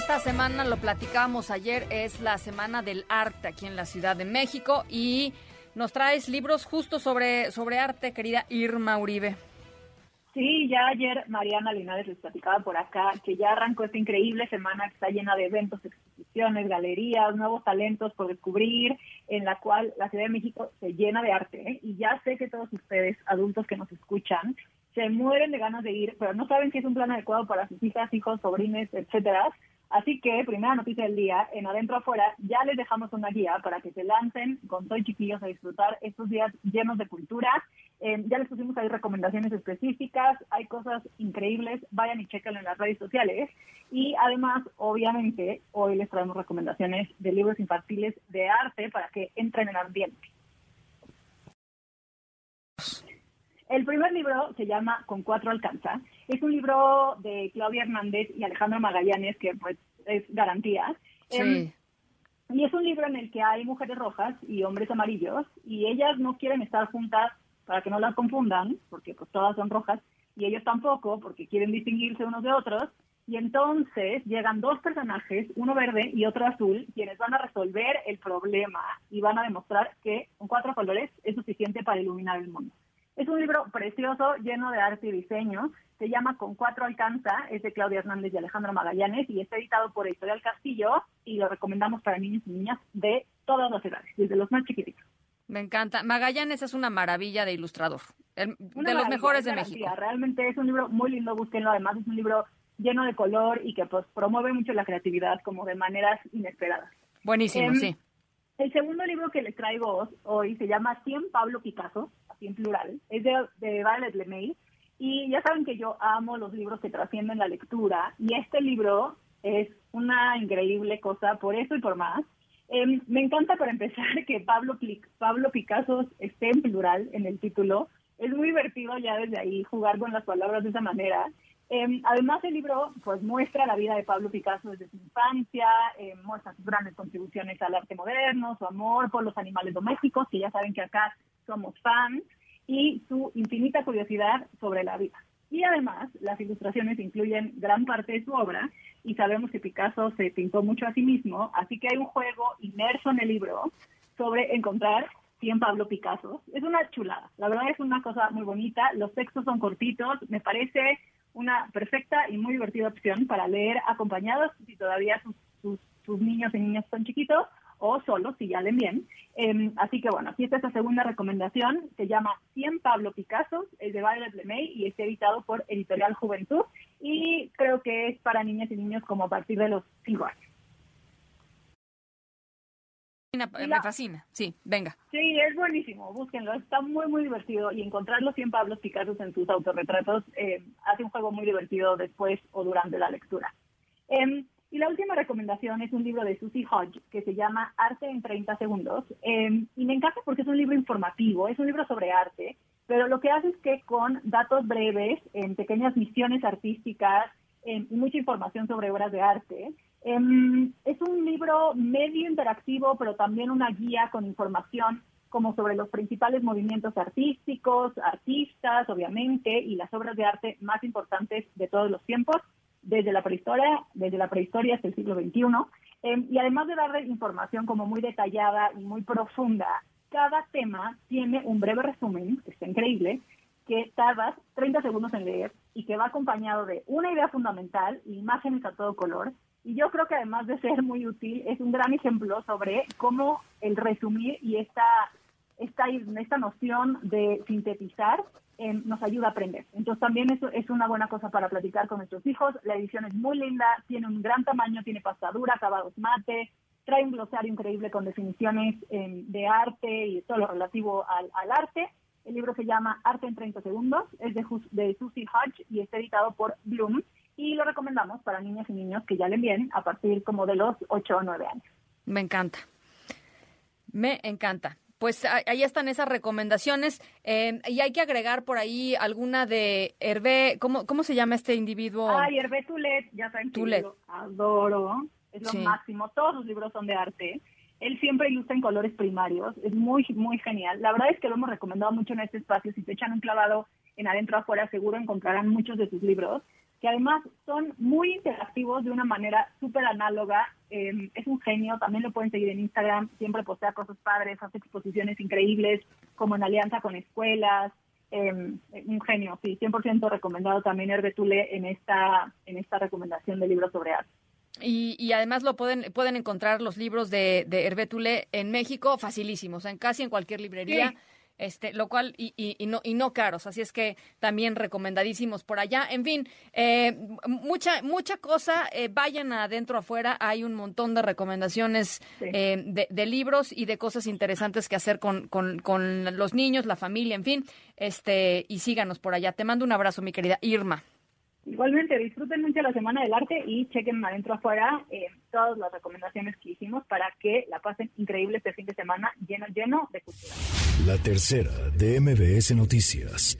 Esta semana lo platicábamos ayer, es la Semana del Arte aquí en la Ciudad de México y nos traes libros justo sobre, sobre arte, querida Irma Uribe. Sí, ya ayer Mariana Linares les platicaba por acá que ya arrancó esta increíble semana que está llena de eventos, exposiciones, galerías, nuevos talentos por descubrir, en la cual la Ciudad de México se llena de arte. ¿eh? Y ya sé que todos ustedes, adultos que nos escuchan, se mueren de ganas de ir, pero no saben si es un plan adecuado para sus hijas, hijos, sobrines, etcétera. Así que, primera noticia del día, en Adentro Afuera, ya les dejamos una guía para que se lancen con todos chiquillos a disfrutar estos días llenos de cultura. Eh, ya les pusimos ahí recomendaciones específicas, hay cosas increíbles, vayan y chequenlo en las redes sociales. Y además, obviamente, hoy les traemos recomendaciones de libros infantiles de arte para que entren en ambiente. El primer libro se llama Con cuatro alcanza. Es un libro de Claudia Hernández y Alejandro Magallanes, que pues es garantía. Em, y es un libro en el que hay mujeres rojas y hombres amarillos, y ellas no quieren estar juntas para que no las confundan, porque pues todas son rojas, y ellos tampoco, porque quieren distinguirse unos de otros. Y entonces llegan dos personajes, uno verde y otro azul, quienes van a resolver el problema y van a demostrar que con cuatro colores es suficiente para iluminar el mundo. Es un libro precioso, lleno de arte y diseño. Se llama Con cuatro alcanza, es de Claudia Hernández y Alejandro Magallanes y está editado por Editorial Castillo y lo recomendamos para niños y niñas de todas las edades, desde los más chiquititos. Me encanta. Magallanes es una maravilla de ilustrador, de los mejores de México. Realmente es un libro muy lindo, búsquenlo. Además es un libro lleno de color y que pues promueve mucho la creatividad como de maneras inesperadas. Buenísimo, em, sí. El segundo libro que les traigo hoy se llama 100 Pablo Picasso en plural, es de, de Violet LeMay. Y ya saben que yo amo los libros que trascienden la lectura y este libro es una increíble cosa por eso y por más. Em, me encanta para empezar que Pablo, Pablo Picasso esté en plural en el título. Es muy divertido ya desde ahí jugar con las palabras de esa manera. Em, además, el libro pues muestra la vida de Pablo Picasso desde su infancia, em, muestra sus grandes contribuciones al arte moderno, su amor por los animales domésticos, que ya saben que acá somos fans, y su infinita curiosidad sobre la vida. Y además, las ilustraciones incluyen gran parte de su obra y sabemos que Picasso se pintó mucho a sí mismo, así que hay un juego inmerso en el libro sobre encontrar 100 Pablo Picasso. Es una chulada, la verdad es una cosa muy bonita, los textos son cortitos, me parece una perfecta y muy divertida opción para leer acompañados si todavía sus, sus niños y niñas son chiquitos o solo si ya leen bien. Em, así que bueno, aquí está esta segunda recomendación, se llama 100 Pablo Picasso, es de Violet LeMay y está editado por Editorial Juventud y creo que es para niñas y niños como a partir de los 5 años. Me fascina, sí, venga. Sí, es buenísimo, búsquenlo, está muy, muy divertido y encontrar los 100 Pablos Picasso en sus autorretratos eh, hace un juego muy divertido después o durante la lectura. Eh, y la última recomendación es un libro de Susie Hodge que se llama Arte en 30 segundos. Em, y me encanta porque es un libro informativo, es un libro sobre arte, pero lo que hace es que con datos breves, en pequeñas misiones artísticas em, y mucha información sobre obras de arte, em, es un libro medio interactivo, pero también una guía con información como sobre los principales movimientos artísticos, artistas, obviamente, y las obras de arte más importantes de todos los tiempos desde la prehistoria, desde la prehistoria hasta el siglo XXI. Em, y además de darle información como muy detallada y muy profunda, cada tema tiene un breve resumen, que está increíble, que tardas 30 segundos en leer y que va acompañado de una idea fundamental, imágenes a todo color. Y yo creo que además de ser muy útil, es un gran ejemplo sobre cómo el resumir y esta, esta, esta noción de sintetizar nos ayuda a aprender. Entonces también eso es una buena cosa para platicar con nuestros hijos. La edición es muy linda, tiene un gran tamaño, tiene pastadura, acabados mate, trae un glosario increíble con definiciones em, de arte y todo lo relativo al, arte. El libro se llama Arte en 30 segundos, es de, de Susie Hodge y está editado por Bloom. Y lo recomendamos para niñas y niños que ya leen bien a partir como de los 8 o 9 años. Me encanta. Me encanta. Pues ahí están esas recomendaciones. Eh, y hay que agregar por ahí alguna de Hervé, ¿cómo, cómo se llama este individuo? Ay, Hervé Tulet, ya saben que lo adoro, es lo máximo. Todos sus libros son de arte. Él siempre ilustra en colores primarios, es muy, muy genial. La verdad es que lo hemos recomendado mucho en este espacio. Si te echan un clavado en adentro afuera, seguro encontrarán muchos de sus libros que además son muy interactivos de una manera súper análoga. Em, es un genio, también lo pueden seguir en Instagram, siempre postea cosas padres, hace exposiciones increíbles, como en alianza con escuelas. Eh, un genio, sí, 100% recomendado también Herbetule en esta, en esta recomendación de libros sobre arte. Y, y, además lo pueden pueden encontrar los libros de, de Herbetule en México facilísimos, en casi en cualquier librería este, lo cual y, y, no, y no caros, así es que también recomendadísimos por allá. En fin, eh, mucha, mucha cosa, eh, vayan adentro afuera, hay un montón de recomendaciones eh, de, de, libros y de cosas interesantes que hacer con, con, con los niños, la familia, en fin, este, y síganos por allá. Te mando un abrazo, mi querida Irma. Igualmente, disfruten mucho la Semana del Arte y chequen adentro afuera eh, todas las recomendaciones que hicimos para que la pasen increíble este fin de semana lleno, lleno de cultura. La tercera de MBS Noticias.